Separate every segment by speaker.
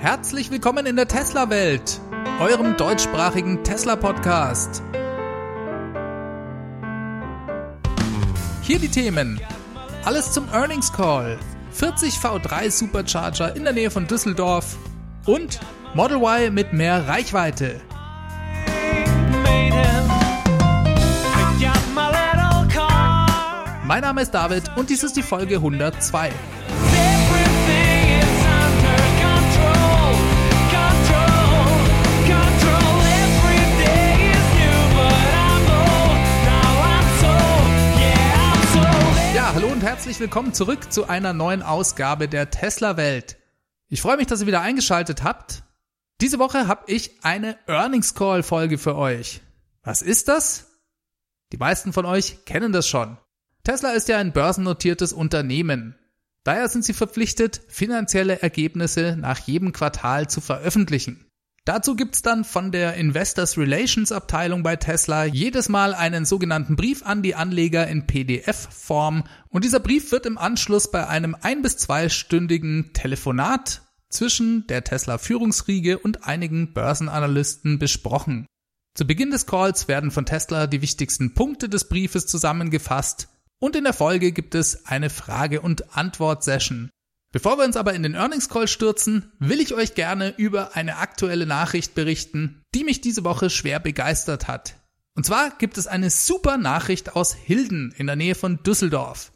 Speaker 1: Herzlich willkommen in der Tesla-Welt, eurem deutschsprachigen Tesla-Podcast. Hier die Themen. Alles zum Earnings Call, 40 V3 Supercharger in der Nähe von Düsseldorf und Model Y mit mehr Reichweite. Mein Name ist David und dies ist die Folge 102. und herzlich willkommen zurück zu einer neuen Ausgabe der Tesla Welt. Ich freue mich, dass ihr wieder eingeschaltet habt. Diese Woche habe ich eine Earnings Call Folge für euch. Was ist das? Die meisten von euch kennen das schon. Tesla ist ja ein börsennotiertes Unternehmen. Daher sind sie verpflichtet, finanzielle Ergebnisse nach jedem Quartal zu veröffentlichen. Dazu gibt's dann von der Investors Relations Abteilung bei Tesla jedes Mal einen sogenannten Brief an die Anleger in PDF-Form und dieser Brief wird im Anschluss bei einem ein- bis zweistündigen Telefonat zwischen der Tesla Führungsriege und einigen Börsenanalysten besprochen. Zu Beginn des Calls werden von Tesla die wichtigsten Punkte des Briefes zusammengefasst und in der Folge gibt es eine Frage- und Antwort-Session. Bevor wir uns aber in den Earnings Call stürzen, will ich euch gerne über eine aktuelle Nachricht berichten, die mich diese Woche schwer begeistert hat. Und zwar gibt es eine super Nachricht aus Hilden in der Nähe von Düsseldorf.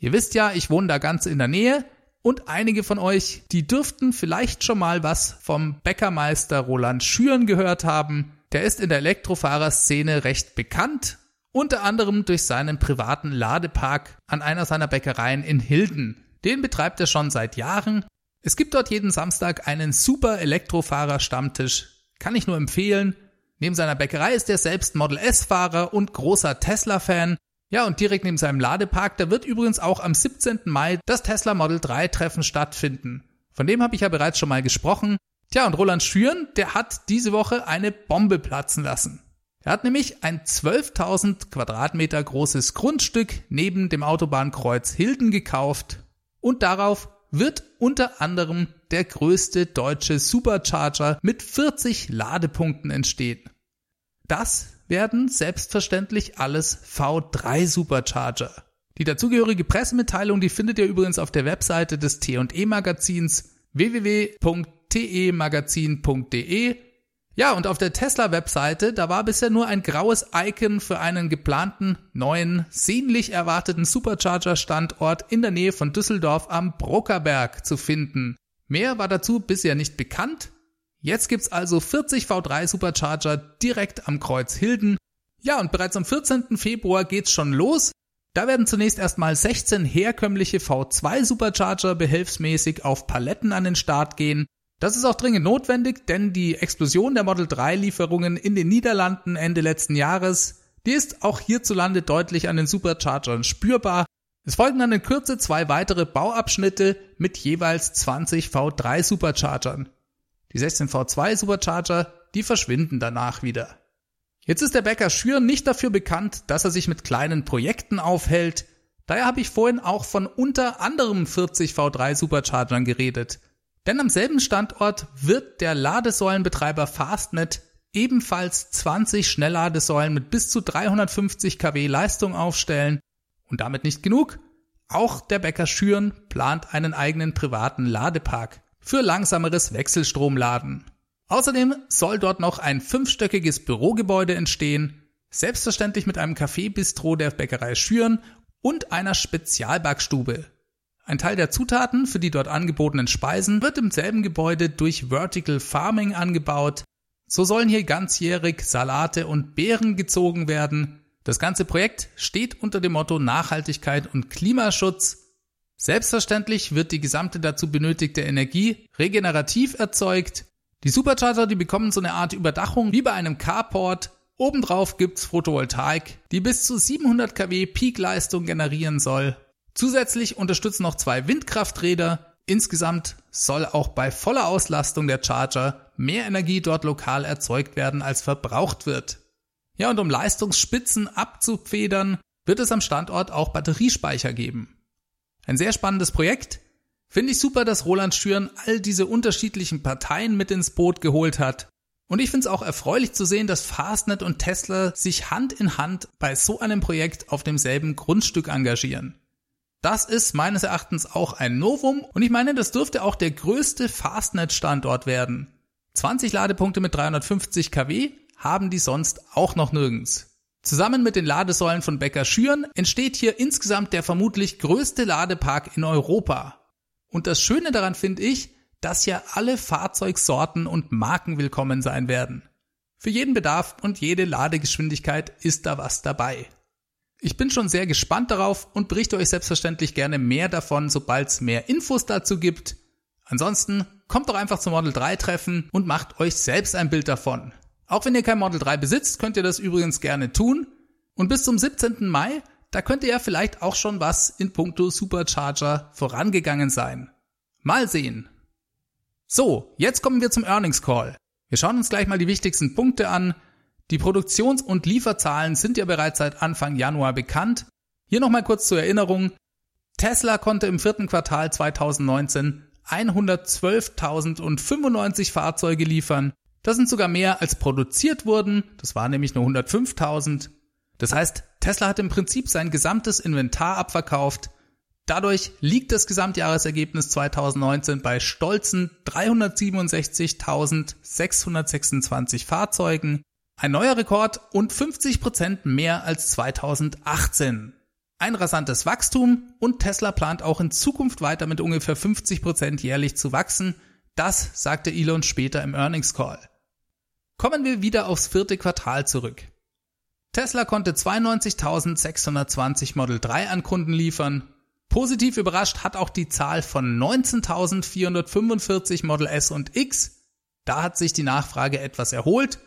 Speaker 1: Ihr wisst ja, ich wohne da ganz in der Nähe und einige von euch, die dürften vielleicht schon mal was vom Bäckermeister Roland Schüren gehört haben. Der ist in der Elektrofahrerszene recht bekannt unter anderem durch seinen privaten Ladepark an einer seiner Bäckereien in Hilden. Den betreibt er schon seit Jahren. Es gibt dort jeden Samstag einen super Elektrofahrer-Stammtisch. Kann ich nur empfehlen. Neben seiner Bäckerei ist er selbst Model S-Fahrer und großer Tesla-Fan. Ja, und direkt neben seinem Ladepark, da wird übrigens auch am 17. Mai das Tesla Model 3 Treffen stattfinden. Von dem habe ich ja bereits schon mal gesprochen. Tja, und Roland Schüren, der hat diese Woche eine Bombe platzen lassen. Er hat nämlich ein 12.000 Quadratmeter großes Grundstück neben dem Autobahnkreuz Hilden gekauft und darauf wird unter anderem der größte deutsche Supercharger mit 40 Ladepunkten entstehen. Das werden selbstverständlich alles V3 Supercharger. Die dazugehörige Pressemitteilung, die findet ihr übrigens auf der Webseite des T&E Magazins www.temagazin.de ja, und auf der Tesla-Webseite, da war bisher nur ein graues Icon für einen geplanten, neuen, sehnlich erwarteten Supercharger-Standort in der Nähe von Düsseldorf am Brockerberg zu finden. Mehr war dazu bisher nicht bekannt. Jetzt gibt's also 40 V3 Supercharger direkt am Kreuz Hilden. Ja, und bereits am 14. Februar geht's schon los. Da werden zunächst erstmal 16 herkömmliche V2 Supercharger behelfsmäßig auf Paletten an den Start gehen. Das ist auch dringend notwendig, denn die Explosion der Model 3 Lieferungen in den Niederlanden Ende letzten Jahres, die ist auch hierzulande deutlich an den Superchargern spürbar. Es folgen dann in Kürze zwei weitere Bauabschnitte mit jeweils 20 V3 Superchargern. Die 16 V2 Supercharger, die verschwinden danach wieder. Jetzt ist der Bäcker Schür nicht dafür bekannt, dass er sich mit kleinen Projekten aufhält. Daher habe ich vorhin auch von unter anderem 40 V3 Superchargern geredet. Denn am selben Standort wird der Ladesäulenbetreiber Fastnet ebenfalls 20 Schnellladesäulen mit bis zu 350 kW Leistung aufstellen. Und damit nicht genug. Auch der Bäcker Schüren plant einen eigenen privaten Ladepark für langsameres Wechselstromladen. Außerdem soll dort noch ein fünfstöckiges Bürogebäude entstehen, selbstverständlich mit einem Café-Bistro der Bäckerei Schüren und einer Spezialbackstube. Ein Teil der Zutaten für die dort angebotenen Speisen wird im selben Gebäude durch Vertical Farming angebaut. So sollen hier ganzjährig Salate und Beeren gezogen werden. Das ganze Projekt steht unter dem Motto Nachhaltigkeit und Klimaschutz. Selbstverständlich wird die gesamte dazu benötigte Energie regenerativ erzeugt. Die Supercharger, die bekommen so eine Art Überdachung wie bei einem Carport. Obendrauf gibt's Photovoltaik, die bis zu 700 kW Peakleistung generieren soll. Zusätzlich unterstützen noch zwei Windkrafträder. Insgesamt soll auch bei voller Auslastung der Charger mehr Energie dort lokal erzeugt werden, als verbraucht wird. Ja, und um Leistungsspitzen abzufedern, wird es am Standort auch Batteriespeicher geben. Ein sehr spannendes Projekt. Finde ich super, dass Roland Schüren all diese unterschiedlichen Parteien mit ins Boot geholt hat. Und ich finde es auch erfreulich zu sehen, dass Fastnet und Tesla sich Hand in Hand bei so einem Projekt auf demselben Grundstück engagieren. Das ist meines Erachtens auch ein Novum und ich meine, das dürfte auch der größte Fastnet-Standort werden. 20 Ladepunkte mit 350 kW haben die sonst auch noch nirgends. Zusammen mit den Ladesäulen von Becker Schüren entsteht hier insgesamt der vermutlich größte Ladepark in Europa. Und das Schöne daran finde ich, dass ja alle Fahrzeugsorten und Marken willkommen sein werden. Für jeden Bedarf und jede Ladegeschwindigkeit ist da was dabei. Ich bin schon sehr gespannt darauf und berichte euch selbstverständlich gerne mehr davon, sobald es mehr Infos dazu gibt. Ansonsten kommt doch einfach zum Model 3 Treffen und macht euch selbst ein Bild davon. Auch wenn ihr kein Model 3 besitzt, könnt ihr das übrigens gerne tun. Und bis zum 17. Mai, da könnte ja vielleicht auch schon was in puncto Supercharger vorangegangen sein. Mal sehen. So, jetzt kommen wir zum Earnings Call. Wir schauen uns gleich mal die wichtigsten Punkte an. Die Produktions- und Lieferzahlen sind ja bereits seit Anfang Januar bekannt. Hier nochmal kurz zur Erinnerung. Tesla konnte im vierten Quartal 2019 112.095 Fahrzeuge liefern. Das sind sogar mehr als produziert wurden. Das waren nämlich nur 105.000. Das heißt, Tesla hat im Prinzip sein gesamtes Inventar abverkauft. Dadurch liegt das Gesamtjahresergebnis 2019 bei stolzen 367.626 Fahrzeugen. Ein neuer Rekord und 50 Prozent mehr als 2018. Ein rasantes Wachstum und Tesla plant auch in Zukunft weiter mit ungefähr 50 Prozent jährlich zu wachsen. Das sagte Elon später im Earnings Call. Kommen wir wieder aufs vierte Quartal zurück. Tesla konnte 92.620 Model 3 an Kunden liefern. Positiv überrascht hat auch die Zahl von 19.445 Model S und X. Da hat sich die Nachfrage etwas erholt.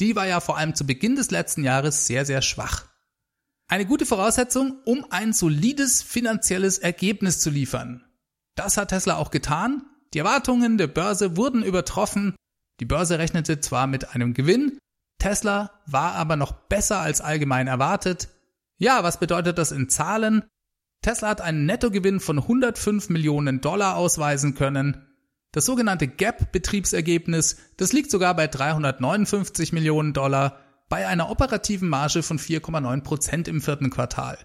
Speaker 1: Die war ja vor allem zu Beginn des letzten Jahres sehr, sehr schwach. Eine gute Voraussetzung, um ein solides finanzielles Ergebnis zu liefern. Das hat Tesla auch getan. Die Erwartungen der Börse wurden übertroffen die Börse rechnete zwar mit einem Gewinn, Tesla war aber noch besser als allgemein erwartet. Ja, was bedeutet das in Zahlen? Tesla hat einen Nettogewinn von 105 Millionen Dollar ausweisen können. Das sogenannte GAAP-Betriebsergebnis, das liegt sogar bei 359 Millionen Dollar bei einer operativen Marge von 4,9 Prozent im vierten Quartal.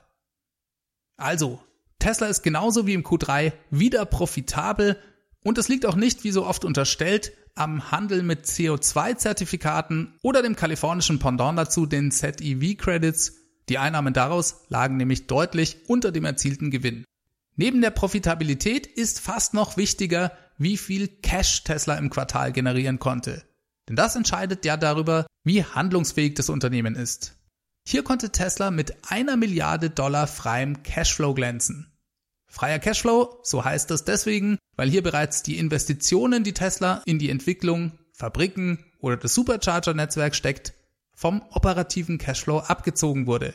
Speaker 1: Also, Tesla ist genauso wie im Q3 wieder profitabel und es liegt auch nicht, wie so oft unterstellt, am Handel mit CO2-Zertifikaten oder dem kalifornischen Pendant dazu, den ZEV-Credits. Die Einnahmen daraus lagen nämlich deutlich unter dem erzielten Gewinn. Neben der Profitabilität ist fast noch wichtiger, wie viel Cash Tesla im Quartal generieren konnte. Denn das entscheidet ja darüber, wie handlungsfähig das Unternehmen ist. Hier konnte Tesla mit einer Milliarde Dollar freiem Cashflow glänzen. Freier Cashflow, so heißt das deswegen, weil hier bereits die Investitionen, die Tesla in die Entwicklung, Fabriken oder das Supercharger-Netzwerk steckt, vom operativen Cashflow abgezogen wurde.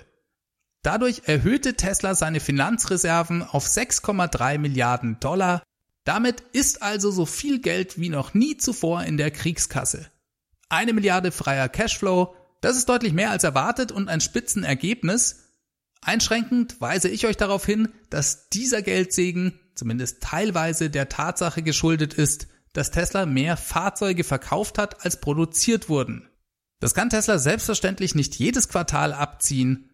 Speaker 1: Dadurch erhöhte Tesla seine Finanzreserven auf 6,3 Milliarden Dollar. Damit ist also so viel Geld wie noch nie zuvor in der Kriegskasse. Eine Milliarde freier Cashflow, das ist deutlich mehr als erwartet und ein Spitzenergebnis, Einschränkend weise ich euch darauf hin, dass dieser Geldsegen zumindest teilweise der Tatsache geschuldet ist, dass Tesla mehr Fahrzeuge verkauft hat, als produziert wurden. Das kann Tesla selbstverständlich nicht jedes Quartal abziehen.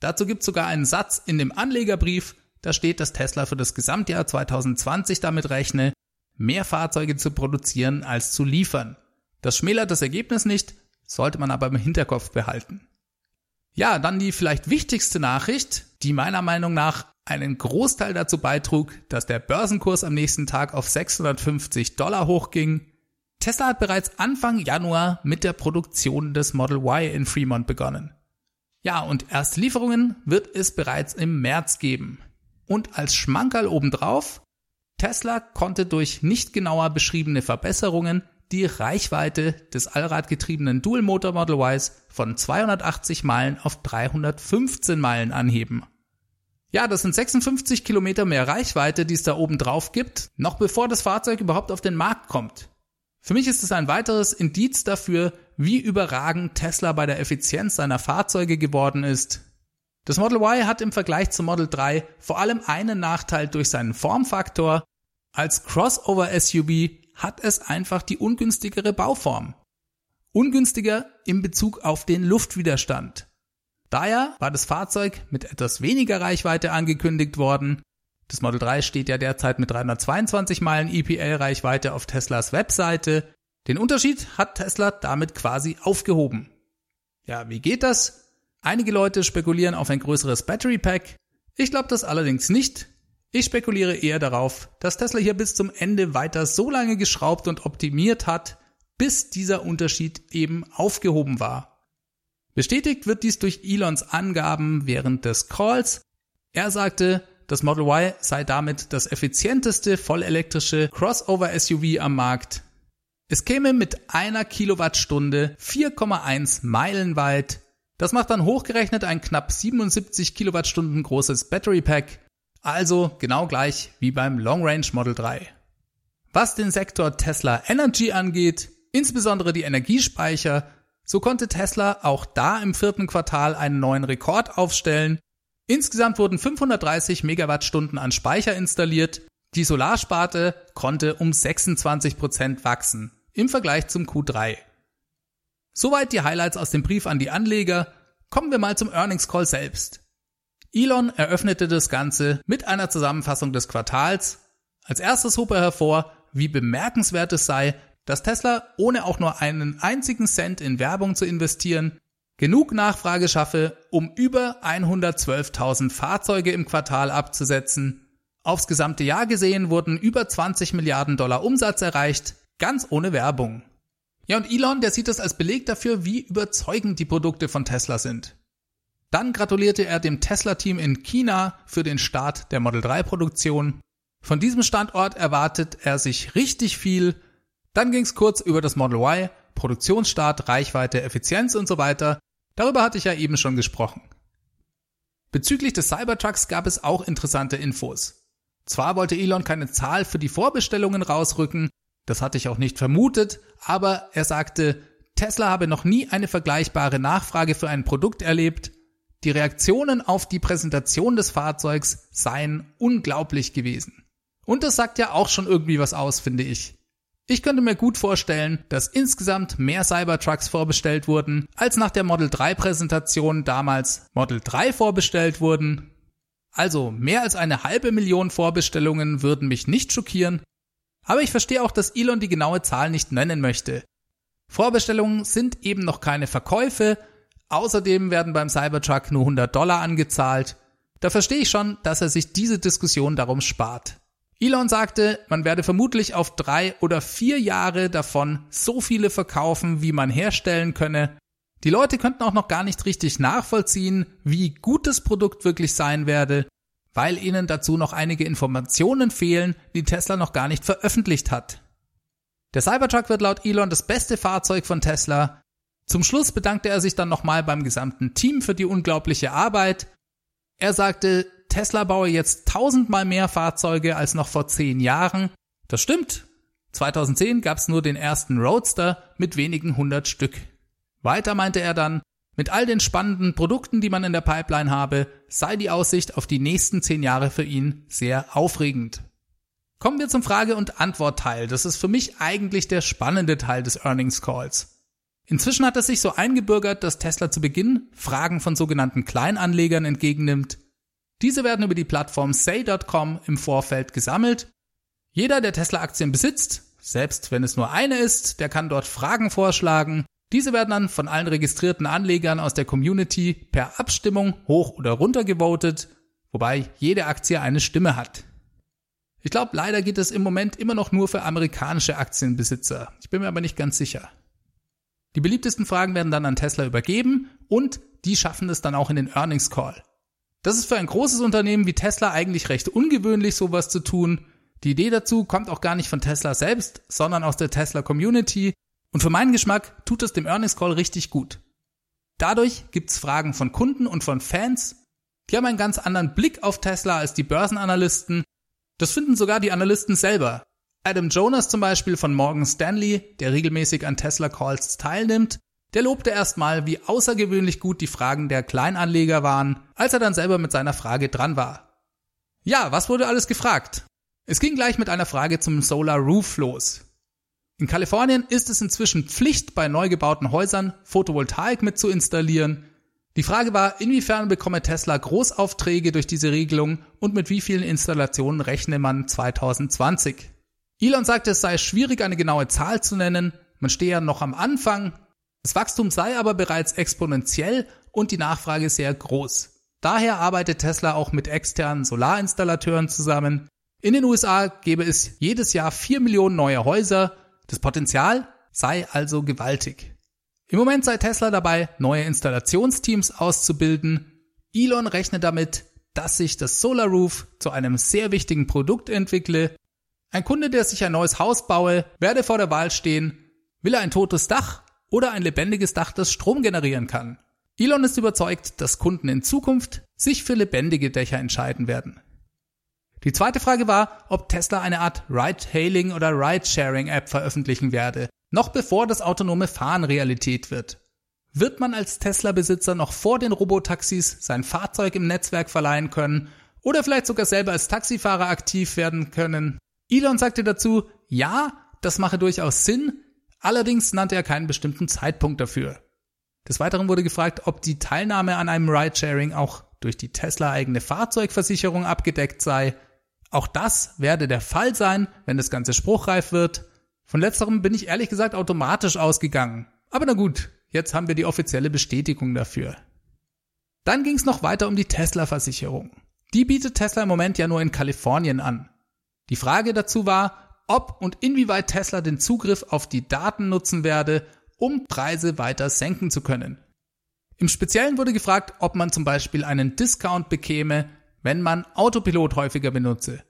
Speaker 1: Dazu gibt es sogar einen Satz in dem Anlegerbrief, da steht, dass Tesla für das Gesamtjahr 2020 damit rechne, mehr Fahrzeuge zu produzieren als zu liefern. Das schmälert das Ergebnis nicht, sollte man aber im Hinterkopf behalten. Ja, dann die vielleicht wichtigste Nachricht, die meiner Meinung nach einen Großteil dazu beitrug, dass der Börsenkurs am nächsten Tag auf 650 Dollar hochging. Tesla hat bereits Anfang Januar mit der Produktion des Model Y in Fremont begonnen. Ja, und erste Lieferungen wird es bereits im März geben. Und als Schmankerl obendrauf, Tesla konnte durch nicht genauer beschriebene Verbesserungen die Reichweite des allradgetriebenen Dual Motor Model Ys von 280 Meilen auf 315 Meilen anheben. Ja, das sind 56 Kilometer mehr Reichweite, die es da oben drauf gibt, noch bevor das Fahrzeug überhaupt auf den Markt kommt. Für mich ist es ein weiteres Indiz dafür, wie überragend Tesla bei der Effizienz seiner Fahrzeuge geworden ist. Das Model Y hat im Vergleich zum Model 3 vor allem einen Nachteil durch seinen Formfaktor, Als Crossover-SUV hat es einfach die ungünstigere Bauform. Ungünstiger in Bezug auf den Luftwiderstand. Daher war das Fahrzeug mit etwas weniger Reichweite angekündigt worden. Das Model 3 steht ja derzeit mit 322 Meilen EPL-Reichweite auf Teslas Webseite. Den Unterschied hat Tesla damit quasi aufgehoben. Ja, wie geht das? Einige Leute spekulieren auf ein größeres Battery Pack. Ich glaube das allerdings nicht. Ich spekuliere eher darauf, dass Tesla hier bis zum Ende weiter so lange geschraubt und optimiert hat, bis dieser Unterschied eben aufgehoben war. Bestätigt wird dies durch Elons Angaben während des Calls. Er sagte, das Model Y sei damit das effizienteste vollelektrische Crossover-SUV am Markt. Es käme mit einer Kilowattstunde 4,1 Meilen weit. Das macht dann hochgerechnet ein knapp 77 Kilowattstunden großes Battery Pack, also genau gleich wie beim Long Range Model 3. Was den Sektor Tesla Energy angeht, insbesondere die Energiespeicher, so konnte Tesla auch da im vierten Quartal einen neuen Rekord aufstellen. Insgesamt wurden 530 Megawattstunden an Speicher installiert. Die Solarsparte konnte um 26 Prozent wachsen im Vergleich zum Q3. Soweit die Highlights aus dem Brief an die Anleger. Kommen wir mal zum Earnings Call selbst. Elon eröffnete das Ganze mit einer Zusammenfassung des Quartals. Als erstes hob er hervor, wie bemerkenswert es sei, dass Tesla, ohne auch nur einen einzigen Cent in Werbung zu investieren, genug Nachfrage schaffe, um über 112.000 Fahrzeuge im Quartal abzusetzen. Aufs gesamte Jahr gesehen wurden über 20 Milliarden Dollar Umsatz erreicht, ganz ohne Werbung. Ja, und Elon, der sieht es als Beleg dafür, wie überzeugend die Produkte von Tesla sind. Dann gratulierte er dem Tesla-Team in China für den Start der Model 3 Produktion. Von diesem Standort erwartet er sich richtig viel, dann ging es kurz über das Model Y, Produktionsstart, Reichweite, Effizienz und so weiter. Darüber hatte ich ja eben schon gesprochen. Bezüglich des Cybertrucks gab es auch interessante Infos. Zwar wollte Elon keine Zahl für die Vorbestellungen rausrücken, das hatte ich auch nicht vermutet, aber er sagte, Tesla habe noch nie eine vergleichbare Nachfrage für ein Produkt erlebt. Die Reaktionen auf die Präsentation des Fahrzeugs seien unglaublich gewesen. Und das sagt ja auch schon irgendwie was aus, finde ich. Ich könnte mir gut vorstellen, dass insgesamt mehr Cybertrucks vorbestellt wurden, als nach der Model 3 Präsentation damals Model 3 vorbestellt wurden. Also mehr als eine halbe Million Vorbestellungen würden mich nicht schockieren, aber ich verstehe auch, dass Elon die genaue Zahl nicht nennen möchte. Vorbestellungen sind eben noch keine Verkäufe, außerdem werden beim Cybertruck nur 100 Dollar angezahlt. Da verstehe ich schon, dass er sich diese Diskussion darum spart. Elon sagte, man werde vermutlich auf drei oder vier Jahre davon so viele verkaufen, wie man herstellen könne. Die Leute könnten auch noch gar nicht richtig nachvollziehen, wie gut das Produkt wirklich sein werde, weil ihnen dazu noch einige Informationen fehlen, die Tesla noch gar nicht veröffentlicht hat. Der Cybertruck wird laut Elon das beste Fahrzeug von Tesla. Zum Schluss bedankte er sich dann nochmal beim gesamten Team für die unglaubliche Arbeit. Er sagte, Tesla baue jetzt tausendmal mehr Fahrzeuge als noch vor zehn Jahren. Das stimmt. 2010 gab es nur den ersten Roadster mit wenigen hundert Stück. Weiter meinte er dann, mit all den spannenden Produkten, die man in der Pipeline habe, sei die Aussicht auf die nächsten zehn Jahre für ihn sehr aufregend. Kommen wir zum Frage- und Antwortteil. Das ist für mich eigentlich der spannende Teil des Earnings Calls. Inzwischen hat es sich so eingebürgert, dass Tesla zu Beginn Fragen von sogenannten Kleinanlegern entgegennimmt, diese werden über die Plattform say.com im Vorfeld gesammelt. Jeder, der Tesla-Aktien besitzt, selbst wenn es nur eine ist, der kann dort Fragen vorschlagen. Diese werden dann von allen registrierten Anlegern aus der Community per Abstimmung hoch oder runter gewotet, wobei jede Aktie eine Stimme hat. Ich glaube, leider geht es im Moment immer noch nur für amerikanische Aktienbesitzer. Ich bin mir aber nicht ganz sicher. Die beliebtesten Fragen werden dann an Tesla übergeben und die schaffen es dann auch in den Earnings Call. Das ist für ein großes Unternehmen wie Tesla eigentlich recht ungewöhnlich, sowas zu tun. Die Idee dazu kommt auch gar nicht von Tesla selbst, sondern aus der Tesla Community. Und für meinen Geschmack tut es dem Earnings Call richtig gut. Dadurch gibt's Fragen von Kunden und von Fans. Die haben einen ganz anderen Blick auf Tesla als die Börsenanalysten. Das finden sogar die Analysten selber. Adam Jonas zum Beispiel von Morgan Stanley, der regelmäßig an Tesla Calls teilnimmt, der lobte erstmal, wie außergewöhnlich gut die Fragen der Kleinanleger waren, als er dann selber mit seiner Frage dran war. Ja, was wurde alles gefragt? Es ging gleich mit einer Frage zum Solar Roof los. In Kalifornien ist es inzwischen Pflicht, bei neu gebauten Häusern Photovoltaik mit zu installieren. Die Frage war, inwiefern bekomme Tesla Großaufträge durch diese Regelung und mit wie vielen Installationen rechne man 2020? Elon sagte, es sei schwierig, eine genaue Zahl zu nennen. Man stehe ja noch am Anfang. Das Wachstum sei aber bereits exponentiell und die Nachfrage sehr groß. Daher arbeitet Tesla auch mit externen Solarinstallateuren zusammen. In den USA gäbe es jedes Jahr 4 Millionen neue Häuser. Das Potenzial sei also gewaltig. Im Moment sei Tesla dabei, neue Installationsteams auszubilden. Elon rechnet damit, dass sich das Solar Roof zu einem sehr wichtigen Produkt entwickle. Ein Kunde, der sich ein neues Haus baue, werde vor der Wahl stehen, will er ein totes Dach oder ein lebendiges Dach, das Strom generieren kann. Elon ist überzeugt, dass Kunden in Zukunft sich für lebendige Dächer entscheiden werden. Die zweite Frage war, ob Tesla eine Art Ride-Hailing oder Ride-Sharing-App veröffentlichen werde, noch bevor das autonome Fahren Realität wird. Wird man als Tesla-Besitzer noch vor den Robotaxis sein Fahrzeug im Netzwerk verleihen können oder vielleicht sogar selber als Taxifahrer aktiv werden können? Elon sagte dazu, ja, das mache durchaus Sinn, allerdings nannte er keinen bestimmten Zeitpunkt dafür. Des Weiteren wurde gefragt, ob die Teilnahme an einem Ridesharing auch durch die Tesla eigene Fahrzeugversicherung abgedeckt sei. Auch das werde der Fall sein, wenn das Ganze spruchreif wird. Von letzterem bin ich ehrlich gesagt automatisch ausgegangen. Aber na gut, jetzt haben wir die offizielle Bestätigung dafür. Dann ging es noch weiter um die Tesla-Versicherung. Die bietet Tesla im Moment ja nur in Kalifornien an. Die Frage dazu war, ob und inwieweit Tesla den Zugriff auf die Daten nutzen werde, um Preise weiter senken zu können. Im Speziellen wurde gefragt, ob man zum Beispiel einen Discount bekäme, wenn man Autopilot häufiger benutze.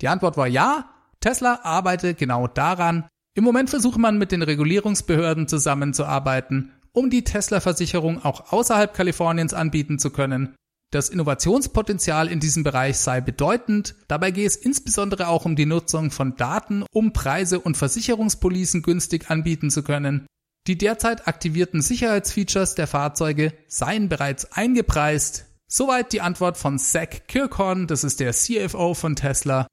Speaker 1: Die Antwort war ja, Tesla arbeite genau daran. Im Moment versuche man mit den Regulierungsbehörden zusammenzuarbeiten, um die Tesla-Versicherung auch außerhalb Kaliforniens anbieten zu können. Das Innovationspotenzial in diesem Bereich sei bedeutend. Dabei gehe es insbesondere auch um die Nutzung von Daten, um Preise und Versicherungspolicen günstig anbieten zu können. Die derzeit aktivierten Sicherheitsfeatures der Fahrzeuge seien bereits eingepreist. Soweit die Antwort von Zach Kirkhorn, das ist der CFO von Tesla.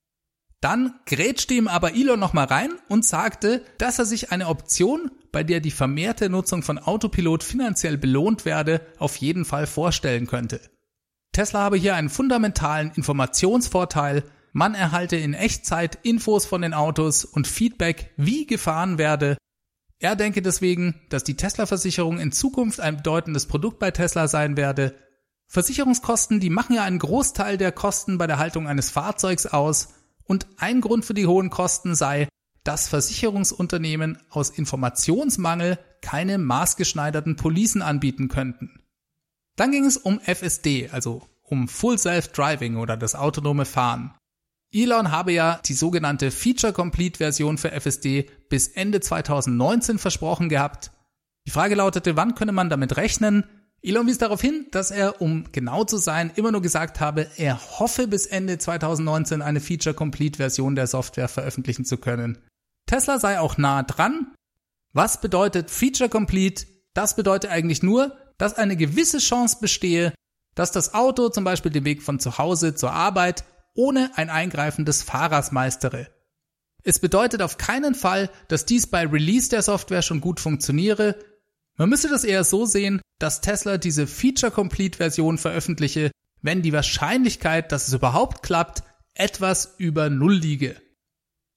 Speaker 1: Dann grätschte ihm aber Elon nochmal rein und sagte, dass er sich eine Option, bei der die vermehrte Nutzung von Autopilot finanziell belohnt werde, auf jeden Fall vorstellen könnte. Tesla habe hier einen fundamentalen Informationsvorteil, man erhalte in Echtzeit Infos von den Autos und Feedback, wie gefahren werde, er denke deswegen, dass die Tesla-Versicherung in Zukunft ein bedeutendes Produkt bei Tesla sein werde. Versicherungskosten, die machen ja einen Großteil der Kosten bei der Haltung eines Fahrzeugs aus und ein Grund für die hohen Kosten sei, dass Versicherungsunternehmen aus Informationsmangel keine maßgeschneiderten Policen anbieten könnten. Dann ging es um FSD, also um Full Self Driving oder das autonome Fahren. Elon habe ja die sogenannte Feature Complete Version für FSD bis Ende 2019 versprochen gehabt. Die Frage lautete, wann könne man damit rechnen? Elon wies darauf hin, dass er, um genau zu sein, immer nur gesagt habe, er hoffe bis Ende 2019 eine Feature Complete Version der Software veröffentlichen zu können. Tesla sei auch nah dran. Was bedeutet Feature Complete? Das bedeutet eigentlich nur, dass eine gewisse Chance bestehe, dass das Auto zum Beispiel den Weg von zu Hause zur Arbeit ohne ein Eingreifen des Fahrers meistere. Es bedeutet auf keinen Fall, dass dies bei Release der Software schon gut funktioniere. Man müsste das eher so sehen, dass Tesla diese Feature-Complete-Version veröffentliche, wenn die Wahrscheinlichkeit, dass es überhaupt klappt, etwas über Null liege.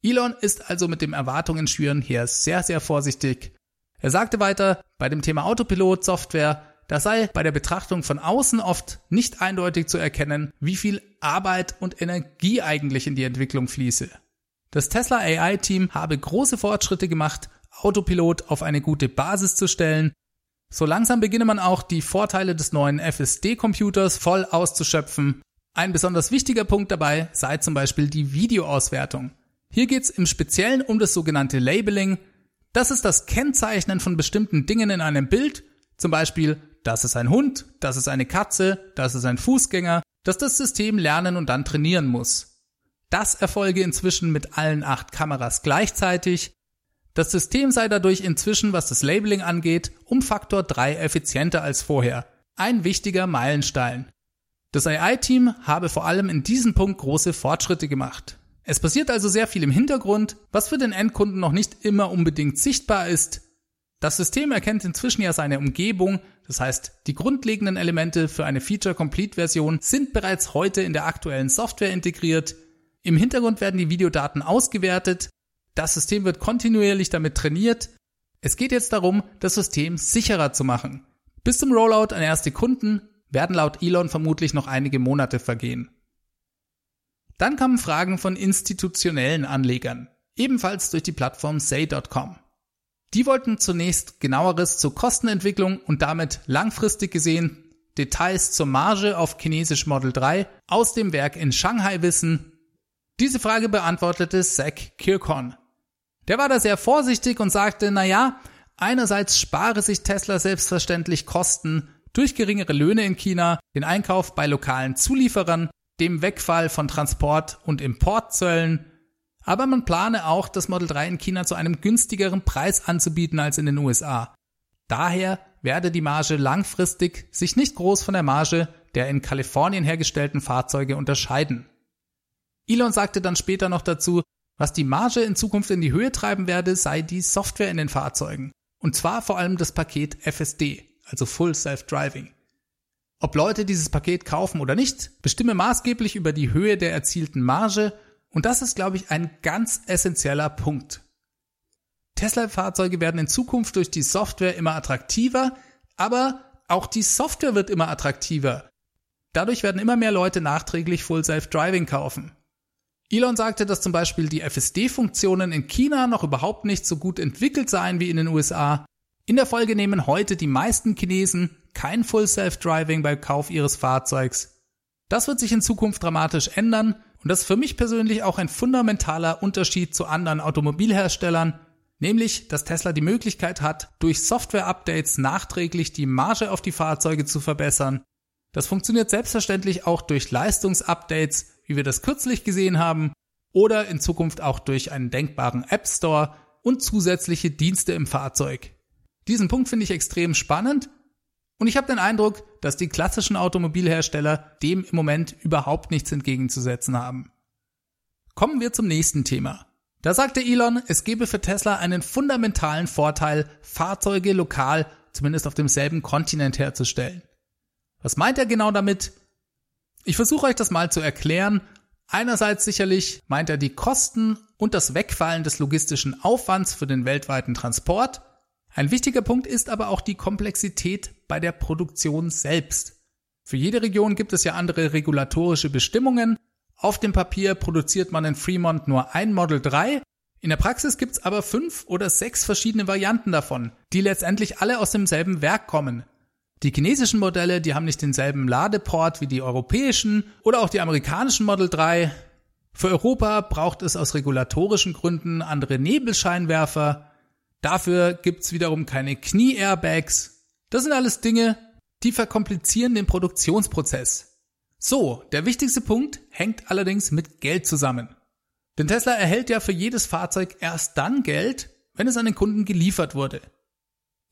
Speaker 1: Elon ist also mit dem Erwartungen schüren hier sehr, sehr vorsichtig. Er sagte weiter, bei dem Thema Autopilot-Software da sei bei der Betrachtung von außen oft nicht eindeutig zu erkennen, wie viel Arbeit und Energie eigentlich in die Entwicklung fließe. Das Tesla AI-Team habe große Fortschritte gemacht, Autopilot auf eine gute Basis zu stellen. So langsam beginne man auch die Vorteile des neuen FSD-Computers voll auszuschöpfen. Ein besonders wichtiger Punkt dabei sei zum Beispiel die Videoauswertung. Hier geht es im Speziellen um das sogenannte Labeling. Das ist das Kennzeichnen von bestimmten Dingen in einem Bild, zum Beispiel das ist ein Hund, das ist eine Katze, das ist ein Fußgänger, dass das System lernen und dann trainieren muss. Das erfolge inzwischen mit allen acht Kameras gleichzeitig. Das System sei dadurch inzwischen, was das Labeling angeht, um Faktor 3 effizienter als vorher. Ein wichtiger Meilenstein. Das AI-Team habe vor allem in diesem Punkt große Fortschritte gemacht. Es passiert also sehr viel im Hintergrund, was für den Endkunden noch nicht immer unbedingt sichtbar ist. Das System erkennt inzwischen ja seine Umgebung, das heißt, die grundlegenden Elemente für eine Feature-Complete-Version sind bereits heute in der aktuellen Software integriert. Im Hintergrund werden die Videodaten ausgewertet, das System wird kontinuierlich damit trainiert. Es geht jetzt darum, das System sicherer zu machen. Bis zum Rollout an erste Kunden werden laut Elon vermutlich noch einige Monate vergehen. Dann kamen Fragen von institutionellen Anlegern, ebenfalls durch die Plattform Say.com. Die wollten zunächst genaueres zur Kostenentwicklung und damit langfristig gesehen Details zur Marge auf chinesisch Model 3 aus dem Werk in Shanghai wissen. Diese Frage beantwortete Zach Kirkhorn. Der war da sehr vorsichtig und sagte, na ja, einerseits spare sich Tesla selbstverständlich Kosten durch geringere Löhne in China, den Einkauf bei lokalen Zulieferern, dem Wegfall von Transport- und Importzöllen, aber man plane auch, das Model 3 in China zu einem günstigeren Preis anzubieten als in den USA. Daher werde die Marge langfristig sich nicht groß von der Marge der in Kalifornien hergestellten Fahrzeuge unterscheiden. Elon sagte dann später noch dazu, was die Marge in Zukunft in die Höhe treiben werde, sei die Software in den Fahrzeugen. Und zwar vor allem das Paket FSD, also Full Self-Driving. Ob Leute dieses Paket kaufen oder nicht, bestimme maßgeblich über die Höhe der erzielten Marge und das ist, glaube ich, ein ganz essentieller Punkt. Tesla-Fahrzeuge werden in Zukunft durch die Software immer attraktiver, aber auch die Software wird immer attraktiver. Dadurch werden immer mehr Leute nachträglich Full Self-Driving kaufen. Elon sagte, dass zum Beispiel die FSD-Funktionen in China noch überhaupt nicht so gut entwickelt seien wie in den USA. In der Folge nehmen heute die meisten Chinesen kein Full Self-Driving beim Kauf ihres Fahrzeugs. Das wird sich in Zukunft dramatisch ändern und das ist für mich persönlich auch ein fundamentaler Unterschied zu anderen Automobilherstellern, nämlich dass Tesla die Möglichkeit hat, durch Software-Updates nachträglich die Marge auf die Fahrzeuge zu verbessern. Das funktioniert selbstverständlich auch durch Leistungsupdates, wie wir das kürzlich gesehen haben, oder in Zukunft auch durch einen denkbaren App Store und zusätzliche Dienste im Fahrzeug. Diesen Punkt finde ich extrem spannend und ich habe den Eindruck, dass die klassischen Automobilhersteller dem im Moment überhaupt nichts entgegenzusetzen haben. Kommen wir zum nächsten Thema. Da sagte Elon, es gebe für Tesla einen fundamentalen Vorteil, Fahrzeuge lokal, zumindest auf demselben Kontinent herzustellen. Was meint er genau damit? Ich versuche euch das mal zu erklären. Einerseits sicherlich meint er die Kosten und das Wegfallen des logistischen Aufwands für den weltweiten Transport. Ein wichtiger Punkt ist aber auch die Komplexität bei der Produktion selbst. Für jede Region gibt es ja andere regulatorische Bestimmungen. Auf dem Papier produziert man in Fremont nur ein Model 3. In der Praxis gibt es aber fünf oder sechs verschiedene Varianten davon, die letztendlich alle aus demselben Werk kommen. Die chinesischen Modelle, die haben nicht denselben Ladeport wie die europäischen oder auch die amerikanischen Model 3. Für Europa braucht es aus regulatorischen Gründen andere Nebelscheinwerfer. Dafür gibt's wiederum keine Knie-Airbags. Das sind alles Dinge, die verkomplizieren den Produktionsprozess. So, der wichtigste Punkt hängt allerdings mit Geld zusammen. Denn Tesla erhält ja für jedes Fahrzeug erst dann Geld, wenn es an den Kunden geliefert wurde.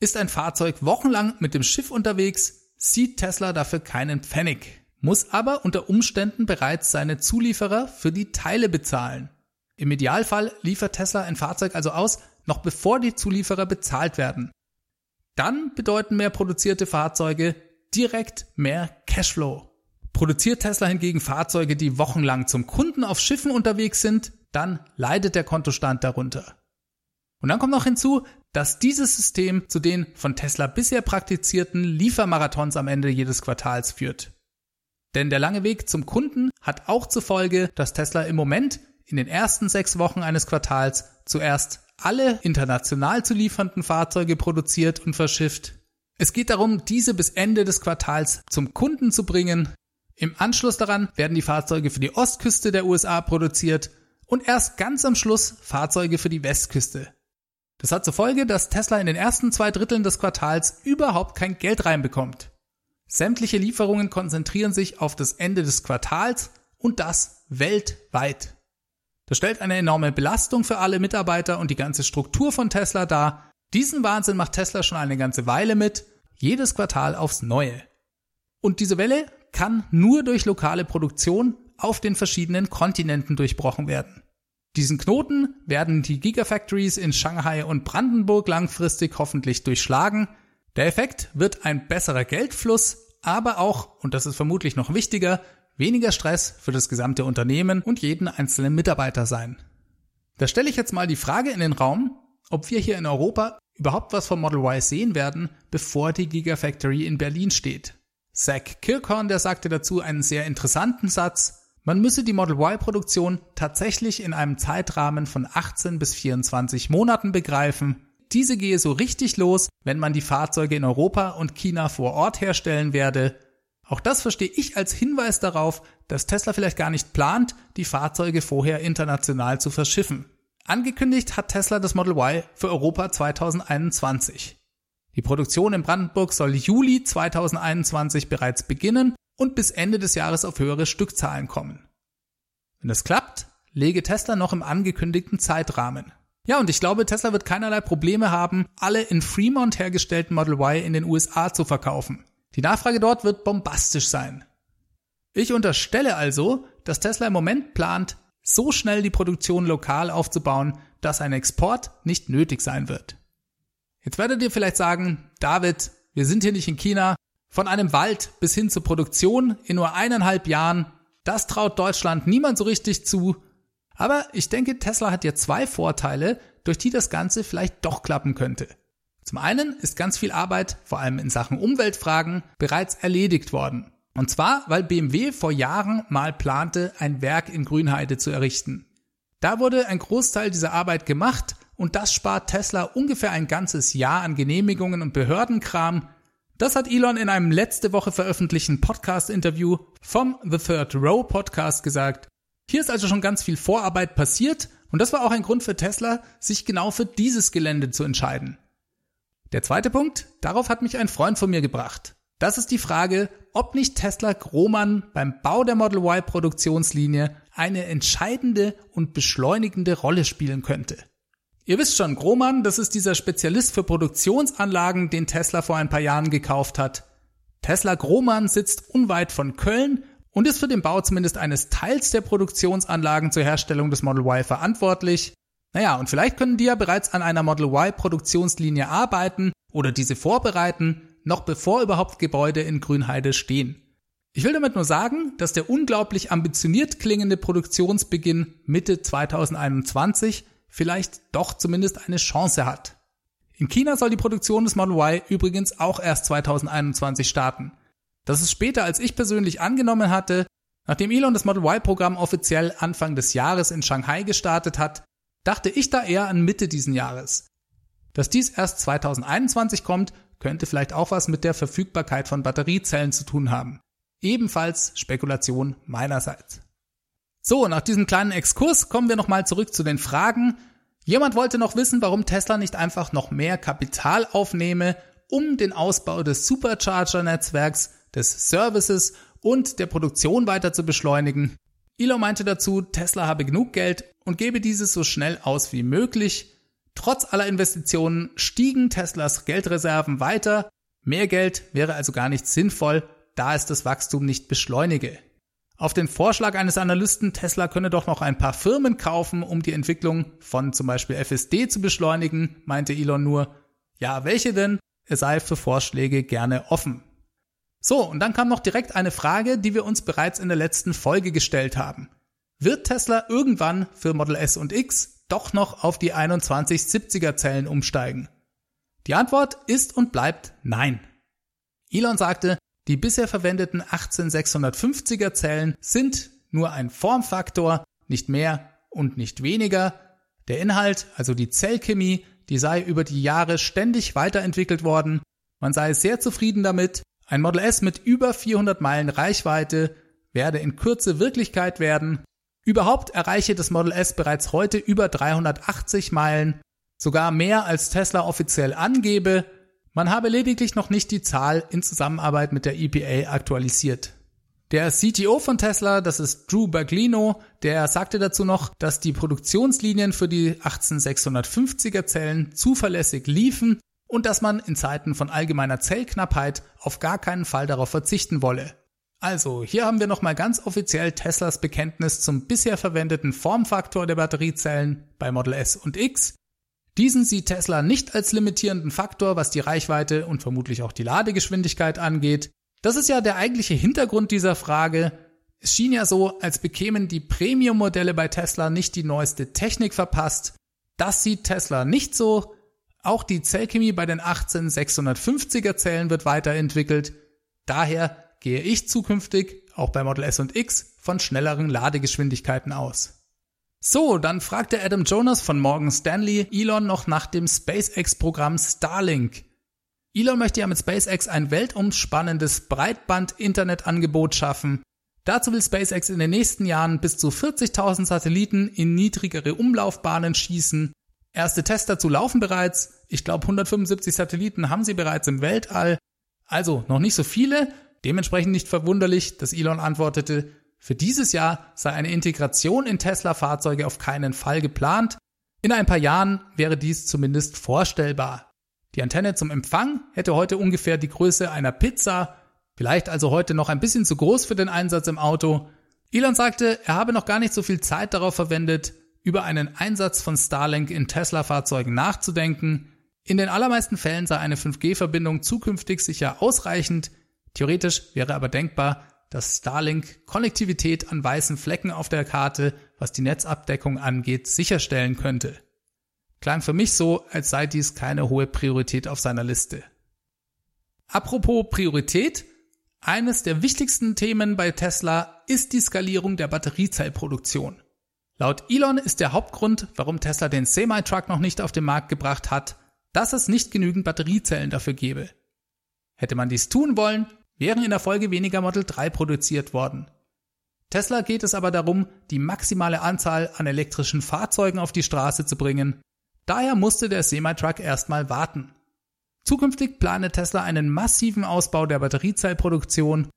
Speaker 1: Ist ein Fahrzeug wochenlang mit dem Schiff unterwegs, sieht Tesla dafür keinen Pfennig, muss aber unter Umständen bereits seine Zulieferer für die Teile bezahlen. Im Idealfall liefert Tesla ein Fahrzeug also aus, noch bevor die Zulieferer bezahlt werden. Dann bedeuten mehr produzierte Fahrzeuge direkt mehr Cashflow. Produziert Tesla hingegen Fahrzeuge, die wochenlang zum Kunden auf Schiffen unterwegs sind, dann leidet der Kontostand darunter. Und dann kommt noch hinzu, dass dieses System zu den von Tesla bisher praktizierten Liefermarathons am Ende jedes Quartals führt. Denn der lange Weg zum Kunden hat auch zur Folge, dass Tesla im Moment in den ersten sechs Wochen eines Quartals zuerst alle international zu liefernden Fahrzeuge produziert und verschifft. Es geht darum, diese bis Ende des Quartals zum Kunden zu bringen. Im Anschluss daran werden die Fahrzeuge für die Ostküste der USA produziert und erst ganz am Schluss Fahrzeuge für die Westküste. Das hat zur Folge, dass Tesla in den ersten zwei Dritteln des Quartals überhaupt kein Geld reinbekommt. Sämtliche Lieferungen konzentrieren sich auf das Ende des Quartals und das weltweit. Das stellt eine enorme Belastung für alle Mitarbeiter und die ganze Struktur von Tesla dar. Diesen Wahnsinn macht Tesla schon eine ganze Weile mit, jedes Quartal aufs Neue. Und diese Welle kann nur durch lokale Produktion, auf den verschiedenen Kontinenten durchbrochen werden. Diesen Knoten werden die Gigafactories in Shanghai und Brandenburg langfristig hoffentlich durchschlagen. Der Effekt wird ein besserer Geldfluss, aber auch, und das ist vermutlich noch wichtiger, weniger Stress für das gesamte Unternehmen und jeden einzelnen Mitarbeiter sein. Da stelle ich jetzt mal die Frage in den Raum, ob wir hier in Europa überhaupt was vom Model Y sehen werden, bevor die Gigafactory in Berlin steht. Zach Kirkhorn, der sagte dazu einen sehr interessanten Satz, man müsse die Model Y-Produktion tatsächlich in einem Zeitrahmen von 18 bis 24 Monaten begreifen. Diese gehe so richtig los, wenn man die Fahrzeuge in Europa und China vor Ort herstellen werde. Auch das verstehe ich als Hinweis darauf, dass Tesla vielleicht gar nicht plant, die Fahrzeuge vorher international zu verschiffen. Angekündigt hat Tesla das Model Y für Europa 2021. Die Produktion in Brandenburg soll Juli 2021 bereits beginnen und bis Ende des Jahres auf höhere Stückzahlen kommen. Wenn das klappt, lege Tesla noch im angekündigten Zeitrahmen. Ja, und ich glaube, Tesla wird keinerlei Probleme haben, alle in Fremont hergestellten Model Y in den USA zu verkaufen. Die Nachfrage dort wird bombastisch sein. Ich unterstelle also, dass Tesla im Moment plant, so schnell die Produktion lokal aufzubauen, dass ein Export nicht nötig sein wird. Jetzt werdet ihr vielleicht sagen, David, wir sind hier nicht in China, von einem Wald bis hin zur Produktion in nur eineinhalb Jahren, das traut Deutschland niemand so richtig zu. Aber ich denke, Tesla hat hier zwei Vorteile, durch die das Ganze vielleicht doch klappen könnte. Zum einen ist ganz viel Arbeit, vor allem in Sachen Umweltfragen, bereits erledigt worden. Und zwar, weil BMW vor Jahren mal plante, ein Werk in Grünheide zu errichten. Da wurde ein Großteil dieser Arbeit gemacht und das spart Tesla ungefähr ein ganzes Jahr an Genehmigungen und Behördenkram. Das hat Elon in einem letzte Woche veröffentlichten Podcast-Interview vom The Third Row Podcast gesagt. Hier ist also schon ganz viel Vorarbeit passiert und das war auch ein Grund für Tesla, sich genau für dieses Gelände zu entscheiden. Der zweite Punkt, darauf hat mich ein Freund von mir gebracht. Das ist die Frage, ob nicht Tesla Grohmann beim Bau der Model Y Produktionslinie eine entscheidende und beschleunigende Rolle spielen könnte. Ihr wisst schon, Grohmann, das ist dieser Spezialist für Produktionsanlagen, den Tesla vor ein paar Jahren gekauft hat. Tesla Grohmann sitzt unweit von Köln und ist für den Bau zumindest eines Teils der Produktionsanlagen zur Herstellung des Model Y verantwortlich. Naja, und vielleicht können die ja bereits an einer Model Y Produktionslinie arbeiten oder diese vorbereiten noch bevor überhaupt Gebäude in Grünheide stehen. Ich will damit nur sagen, dass der unglaublich ambitioniert klingende Produktionsbeginn Mitte 2021 vielleicht doch zumindest eine Chance hat. In China soll die Produktion des Model Y übrigens auch erst 2021 starten. Das ist später als ich persönlich angenommen hatte. Nachdem Elon das Model Y-Programm offiziell Anfang des Jahres in Shanghai gestartet hat, dachte ich da eher an Mitte diesen Jahres. Dass dies erst 2021 kommt, könnte vielleicht auch was mit der Verfügbarkeit von Batteriezellen zu tun haben. Ebenfalls Spekulation meinerseits. So, nach diesem kleinen Exkurs kommen wir nochmal zurück zu den Fragen. Jemand wollte noch wissen, warum Tesla nicht einfach noch mehr Kapital aufnehme, um den Ausbau des Supercharger-Netzwerks, des Services und der Produktion weiter zu beschleunigen. Elon meinte dazu, Tesla habe genug Geld und gebe dieses so schnell aus wie möglich. Trotz aller Investitionen stiegen Teslas Geldreserven weiter. Mehr Geld wäre also gar nicht sinnvoll, da es das Wachstum nicht beschleunige. Auf den Vorschlag eines Analysten, Tesla könne doch noch ein paar Firmen kaufen, um die Entwicklung von zum Beispiel FSD zu beschleunigen, meinte Elon nur, ja, welche denn? Er sei für Vorschläge gerne offen. So, und dann kam noch direkt eine Frage, die wir uns bereits in der letzten Folge gestellt haben. Wird Tesla irgendwann für Model S und X doch noch auf die 2170er Zellen umsteigen? Die Antwort ist und bleibt nein. Elon sagte, die bisher verwendeten 18650er Zellen sind nur ein Formfaktor, nicht mehr und nicht weniger. Der Inhalt, also die Zellchemie, die sei über die Jahre ständig weiterentwickelt worden. Man sei sehr zufrieden damit. Ein Model S mit über 400 Meilen Reichweite werde in Kürze Wirklichkeit werden Überhaupt erreiche das Model S bereits heute über 380 Meilen, sogar mehr als Tesla offiziell angebe. Man habe lediglich noch nicht die Zahl in Zusammenarbeit mit der EPA aktualisiert. Der CTO von Tesla, das ist Drew Baglino, der sagte dazu noch, dass die Produktionslinien für die 18650er Zellen zuverlässig liefen und dass man in Zeiten von allgemeiner Zellknappheit auf gar keinen Fall darauf verzichten wolle. Also, hier haben wir nochmal ganz offiziell Teslas Bekenntnis zum bisher verwendeten Formfaktor der Batteriezellen bei Model S und X. Diesen sieht Tesla nicht als limitierenden Faktor, was die Reichweite und vermutlich auch die Ladegeschwindigkeit angeht. Das ist ja der eigentliche Hintergrund dieser Frage. Es schien ja so, als bekämen die Premium-Modelle bei Tesla nicht die neueste Technik verpasst. Das sieht Tesla nicht so. Auch die Zellchemie bei den 18650er Zellen wird weiterentwickelt. Daher gehe ich zukünftig, auch bei Model S und X, von schnelleren Ladegeschwindigkeiten aus. So, dann fragte Adam Jonas von Morgan Stanley Elon noch nach dem SpaceX-Programm Starlink. Elon möchte ja mit SpaceX ein weltumspannendes Breitband-Internetangebot schaffen. Dazu will SpaceX in den nächsten Jahren bis zu 40.000 Satelliten in niedrigere Umlaufbahnen schießen. Erste Tests dazu laufen bereits. Ich glaube, 175 Satelliten haben sie bereits im Weltall. Also noch nicht so viele, Dementsprechend nicht verwunderlich, dass Elon antwortete, für dieses Jahr sei eine Integration in Tesla-Fahrzeuge auf keinen Fall geplant. In ein paar Jahren wäre dies zumindest vorstellbar. Die Antenne zum Empfang hätte heute ungefähr die Größe einer Pizza, vielleicht also heute noch ein bisschen zu groß für den Einsatz im Auto. Elon sagte, er habe noch gar nicht so viel Zeit darauf verwendet, über einen Einsatz von Starlink in Tesla-Fahrzeugen nachzudenken. In den allermeisten Fällen sei eine 5G-Verbindung zukünftig sicher ausreichend, Theoretisch wäre aber denkbar, dass Starlink Konnektivität an weißen Flecken auf der Karte, was die Netzabdeckung angeht, sicherstellen könnte. Klang für mich so, als sei dies keine hohe Priorität auf seiner Liste. Apropos Priorität, eines der wichtigsten Themen bei Tesla ist die Skalierung der Batteriezellproduktion. Laut Elon ist der Hauptgrund, warum Tesla den Semi-Truck noch nicht auf den Markt gebracht hat, dass es nicht genügend Batteriezellen dafür gebe. Hätte man dies tun wollen, wären in der Folge weniger Model 3 produziert worden. Tesla geht es aber darum, die maximale Anzahl an elektrischen Fahrzeugen auf die Straße zu bringen. Daher musste der Semi-Truck erstmal warten. Zukünftig plane Tesla einen massiven Ausbau der Batteriezellproduktion.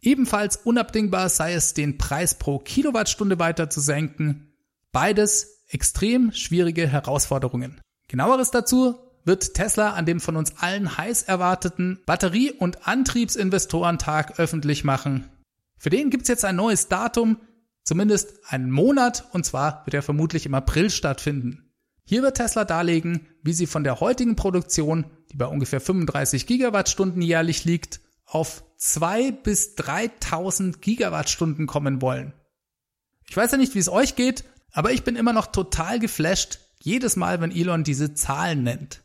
Speaker 1: Ebenfalls unabdingbar sei es, den Preis pro Kilowattstunde weiter zu senken. Beides extrem schwierige Herausforderungen. Genaueres dazu wird Tesla an dem von uns allen heiß erwarteten Batterie- und Antriebsinvestorentag öffentlich machen. Für den gibt's jetzt ein neues Datum, zumindest einen Monat, und zwar wird er vermutlich im April stattfinden. Hier wird Tesla darlegen, wie sie von der heutigen Produktion, die bei ungefähr 35 Gigawattstunden jährlich liegt, auf 2 bis 3000 Gigawattstunden kommen wollen. Ich weiß ja nicht, wie es euch geht, aber ich bin immer noch total geflasht, jedes Mal, wenn Elon diese Zahlen nennt.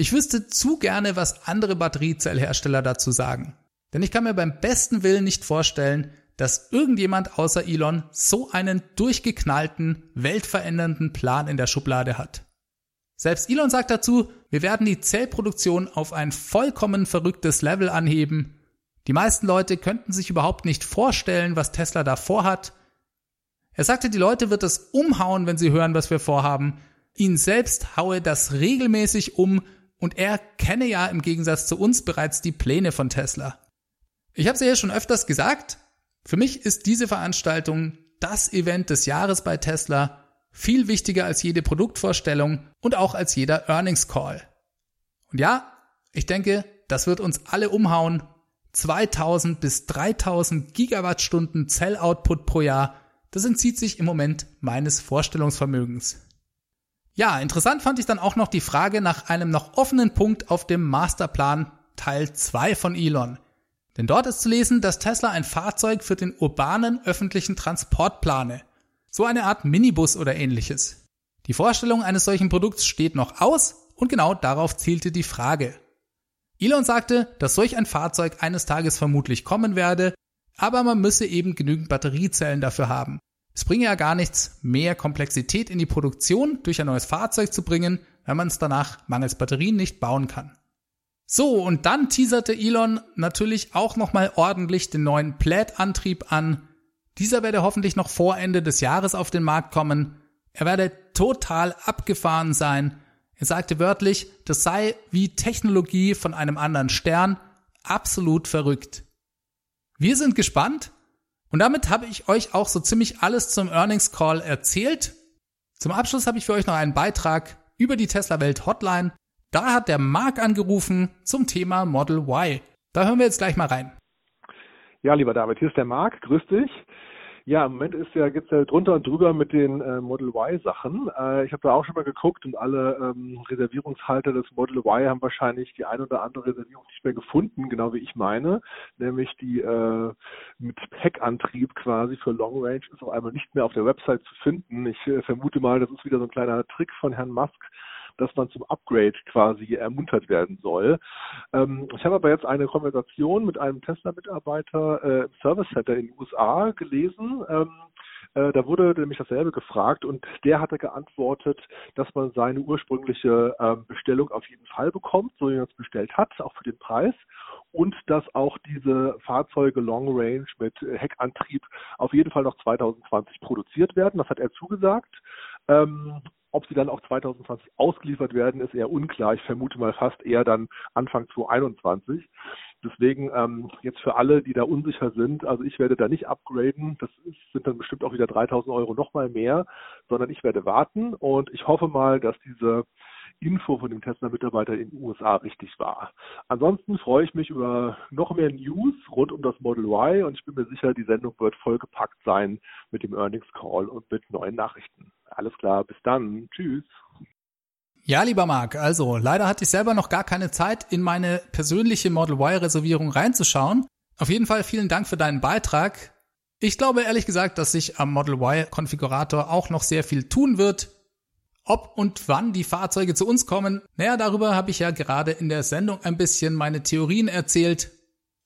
Speaker 1: Ich wüsste zu gerne, was andere Batteriezellhersteller dazu sagen. Denn ich kann mir beim besten Willen nicht vorstellen, dass irgendjemand außer Elon so einen durchgeknallten, weltverändernden Plan in der Schublade hat. Selbst Elon sagt dazu, wir werden die Zellproduktion auf ein vollkommen verrücktes Level anheben. Die meisten Leute könnten sich überhaupt nicht vorstellen, was Tesla da vorhat. Er sagte, die Leute wird es umhauen, wenn sie hören, was wir vorhaben. Ihn selbst haue das regelmäßig um, und er kenne ja im Gegensatz zu uns bereits die Pläne von Tesla. Ich habe es ja schon öfters gesagt, für mich ist diese Veranstaltung das Event des Jahres bei Tesla viel wichtiger als jede Produktvorstellung und auch als jeder Earnings Call. Und ja, ich denke, das wird uns alle umhauen. 2000 bis 3000 Gigawattstunden Zelloutput pro Jahr, das entzieht sich im Moment meines Vorstellungsvermögens. Ja, interessant fand ich dann auch noch die Frage nach einem noch offenen Punkt auf dem Masterplan Teil 2 von Elon. Denn dort ist zu lesen, dass Tesla ein Fahrzeug für den urbanen öffentlichen Transport plane. So eine Art Minibus oder ähnliches. Die Vorstellung eines solchen Produkts steht noch aus und genau darauf zielte die Frage. Elon sagte, dass solch ein Fahrzeug eines Tages vermutlich kommen werde, aber man müsse eben genügend Batteriezellen dafür haben. Es bringe ja gar nichts, mehr Komplexität in die Produktion durch ein neues Fahrzeug zu bringen, wenn man es danach mangels Batterien nicht bauen kann. So, und dann teaserte Elon natürlich auch nochmal ordentlich den neuen Plaid-Antrieb an. Dieser werde hoffentlich noch vor Ende des Jahres auf den Markt kommen. Er werde total abgefahren sein. Er sagte wörtlich, das sei wie Technologie von einem anderen Stern, absolut verrückt. Wir sind gespannt und damit habe ich euch auch so ziemlich alles zum Earnings Call erzählt. Zum Abschluss habe ich für euch noch einen Beitrag über die Tesla Welt Hotline. Da hat der Mark angerufen zum Thema Model Y. Da hören wir jetzt gleich mal rein.
Speaker 2: Ja, lieber David, hier ist der Marc. Grüß dich. Ja, im Moment ist ja geht's ja drunter und drüber mit den äh, Model Y Sachen. Äh, ich habe da auch schon mal geguckt und alle ähm, Reservierungshalter des Model Y haben wahrscheinlich die ein oder andere Reservierung nicht mehr gefunden, genau wie ich meine, nämlich die äh, mit Heckantrieb quasi für Long Range ist auf einmal nicht mehr auf der Website zu finden. Ich äh, vermute mal, das ist wieder so ein kleiner Trick von Herrn Musk, dass man zum Upgrade quasi ermuntert werden soll. Ähm, ich habe aber jetzt eine Konversation mit einem Tesla-Mitarbeiter äh, im Service Center in den USA gelesen. Ähm, äh, da wurde nämlich dasselbe gefragt und der hatte geantwortet, dass man seine ursprüngliche äh, Bestellung auf jeden Fall bekommt, so wie man es bestellt hat, auch für den Preis und dass auch diese Fahrzeuge Long Range mit Heckantrieb auf jeden Fall noch 2020 produziert werden. Das hat er zugesagt. Ähm, ob sie dann auch 2020 ausgeliefert werden, ist eher unklar. Ich vermute mal fast eher dann Anfang 2021. Deswegen ähm, jetzt für alle, die da unsicher sind, also ich werde da nicht upgraden, das ist, sind dann bestimmt auch wieder 3000 Euro nochmal mehr, sondern ich werde warten und ich hoffe mal, dass diese Info von dem Tesla-Mitarbeiter in den USA richtig war. Ansonsten freue ich mich über noch mehr News rund um das Model Y und ich bin mir sicher, die Sendung wird vollgepackt sein mit dem Earnings Call und mit neuen Nachrichten. Alles klar, bis dann. Tschüss.
Speaker 1: Ja, lieber Marc, also leider hatte ich selber noch gar keine Zeit, in meine persönliche Model Y-Reservierung reinzuschauen. Auf jeden Fall vielen Dank für deinen Beitrag. Ich glaube ehrlich gesagt, dass sich am Model Y-Konfigurator auch noch sehr viel tun wird. Ob und wann die Fahrzeuge zu uns kommen, naja, darüber habe ich ja gerade in der Sendung ein bisschen meine Theorien erzählt.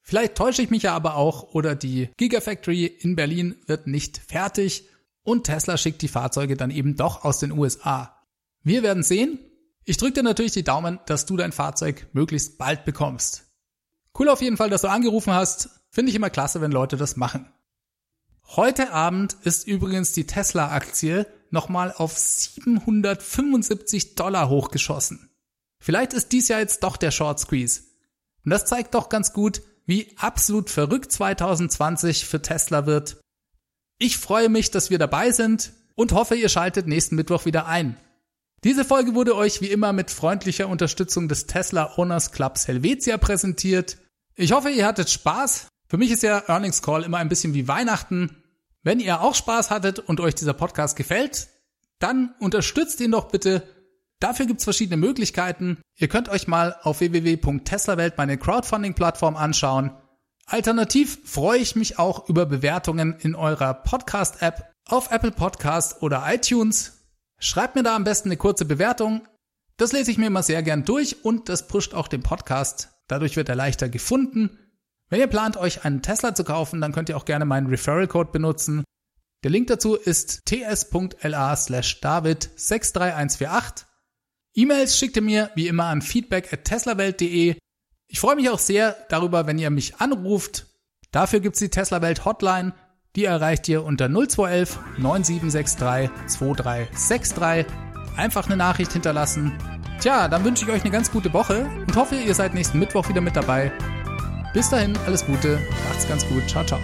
Speaker 1: Vielleicht täusche ich mich ja aber auch oder die Gigafactory in Berlin wird nicht fertig und Tesla schickt die Fahrzeuge dann eben doch aus den USA. Wir werden sehen. Ich drücke dir natürlich die Daumen, dass du dein Fahrzeug möglichst bald bekommst. Cool auf jeden Fall, dass du angerufen hast. Finde ich immer klasse, wenn Leute das machen. Heute Abend ist übrigens die Tesla-Aktie nochmal auf 775 Dollar hochgeschossen. Vielleicht ist dies ja jetzt doch der Short Squeeze. Und das zeigt doch ganz gut, wie absolut verrückt 2020 für Tesla wird. Ich freue mich, dass wir dabei sind und hoffe, ihr schaltet nächsten Mittwoch wieder ein. Diese Folge wurde euch wie immer mit freundlicher Unterstützung des Tesla Owners Clubs Helvetia präsentiert. Ich hoffe, ihr hattet Spaß. Für mich ist ja Earnings Call immer ein bisschen wie Weihnachten. Wenn ihr auch Spaß hattet und euch dieser Podcast gefällt, dann unterstützt ihn doch bitte. Dafür gibt's verschiedene Möglichkeiten. Ihr könnt euch mal auf www.teslawelt meine Crowdfunding-Plattform anschauen. Alternativ freue ich mich auch über Bewertungen in eurer Podcast-App auf Apple Podcast oder iTunes. Schreibt mir da am besten eine kurze Bewertung. Das lese ich mir immer sehr gern durch und das pusht auch den Podcast. Dadurch wird er leichter gefunden. Wenn ihr plant, euch einen Tesla zu kaufen, dann könnt ihr auch gerne meinen Referral Code benutzen. Der Link dazu ist ts.la slash david 63148. E-Mails schickt ihr mir wie immer an feedback at teslawelt.de. Ich freue mich auch sehr darüber, wenn ihr mich anruft. Dafür gibt's die Tesla Welt Hotline. Die erreicht ihr unter 0211 9763 2363. Einfach eine Nachricht hinterlassen. Tja, dann wünsche ich euch eine ganz gute Woche und hoffe, ihr seid nächsten Mittwoch wieder mit dabei. Bis dahin, alles Gute, macht's ganz gut, ciao, ciao.